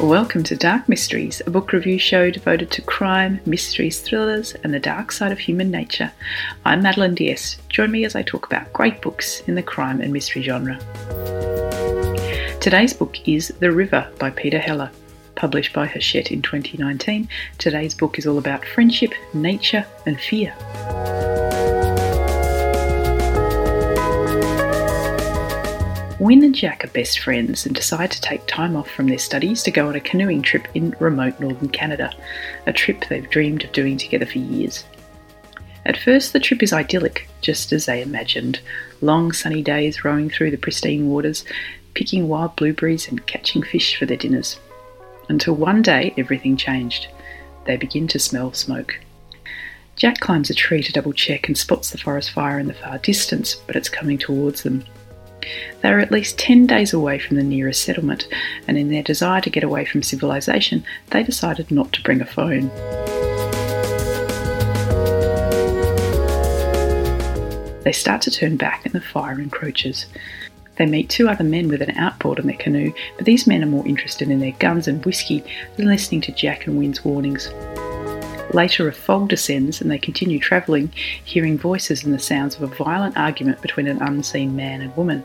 Welcome to Dark Mysteries, a book review show devoted to crime, mysteries, thrillers, and the dark side of human nature. I'm Madeline Diaz. Join me as I talk about great books in the crime and mystery genre. Today's book is The River by Peter Heller. Published by Hachette in 2019, today's book is all about friendship, nature, and fear. Wynn and Jack are best friends and decide to take time off from their studies to go on a canoeing trip in remote northern Canada, a trip they've dreamed of doing together for years. At first, the trip is idyllic, just as they imagined long sunny days rowing through the pristine waters, picking wild blueberries and catching fish for their dinners. Until one day, everything changed. They begin to smell smoke. Jack climbs a tree to double check and spots the forest fire in the far distance, but it's coming towards them. They are at least 10 days away from the nearest settlement, and in their desire to get away from civilization, they decided not to bring a phone. They start to turn back, and the fire encroaches. They meet two other men with an outboard on their canoe, but these men are more interested in their guns and whiskey than listening to Jack and Wynn's warnings. Later, a fog descends and they continue travelling, hearing voices and the sounds of a violent argument between an unseen man and woman.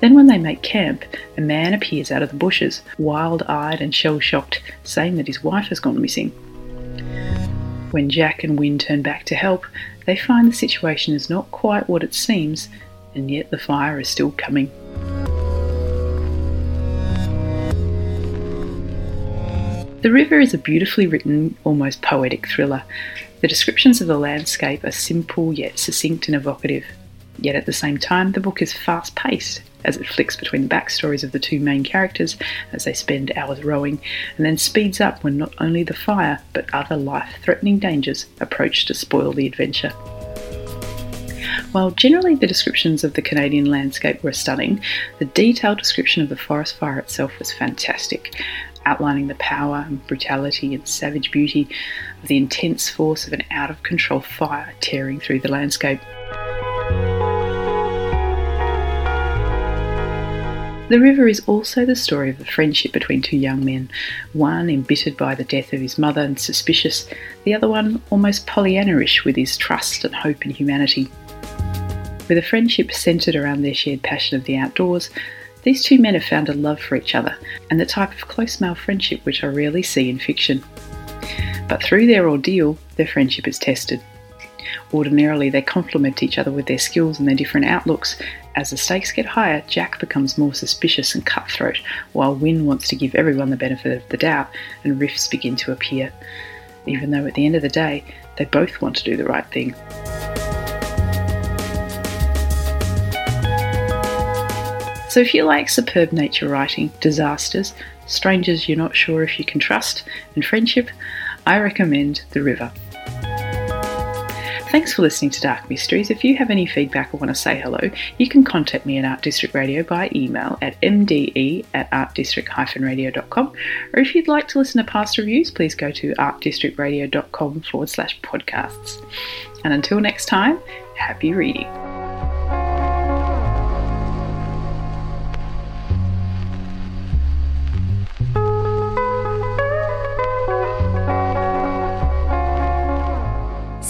Then, when they make camp, a man appears out of the bushes, wild eyed and shell shocked, saying that his wife has gone missing. When Jack and Wynn turn back to help, they find the situation is not quite what it seems, and yet the fire is still coming. The River is a beautifully written, almost poetic thriller. The descriptions of the landscape are simple yet succinct and evocative. Yet at the same time, the book is fast paced as it flicks between the backstories of the two main characters as they spend hours rowing, and then speeds up when not only the fire but other life threatening dangers approach to spoil the adventure. While generally the descriptions of the Canadian landscape were stunning, the detailed description of the forest fire itself was fantastic, outlining the power and brutality and savage beauty of the intense force of an out of control fire tearing through the landscape. The River is also the story of the friendship between two young men, one embittered by the death of his mother and suspicious, the other one almost Pollyannaish with his trust and hope in humanity. With a friendship centred around their shared passion of the outdoors, these two men have found a love for each other and the type of close male friendship which I rarely see in fiction. But through their ordeal, their friendship is tested. Ordinarily, they complement each other with their skills and their different outlooks. As the stakes get higher, Jack becomes more suspicious and cutthroat, while Wynn wants to give everyone the benefit of the doubt, and rifts begin to appear. Even though at the end of the day, they both want to do the right thing. So if you like superb nature writing, disasters, strangers you're not sure if you can trust, and friendship, I recommend The River. Thanks for listening to Dark Mysteries. If you have any feedback or want to say hello, you can contact me at Art District Radio by email at mde at artdistrict-radio.com. Or if you'd like to listen to past reviews, please go to artdistrictradio.com forward slash podcasts. And until next time, happy reading.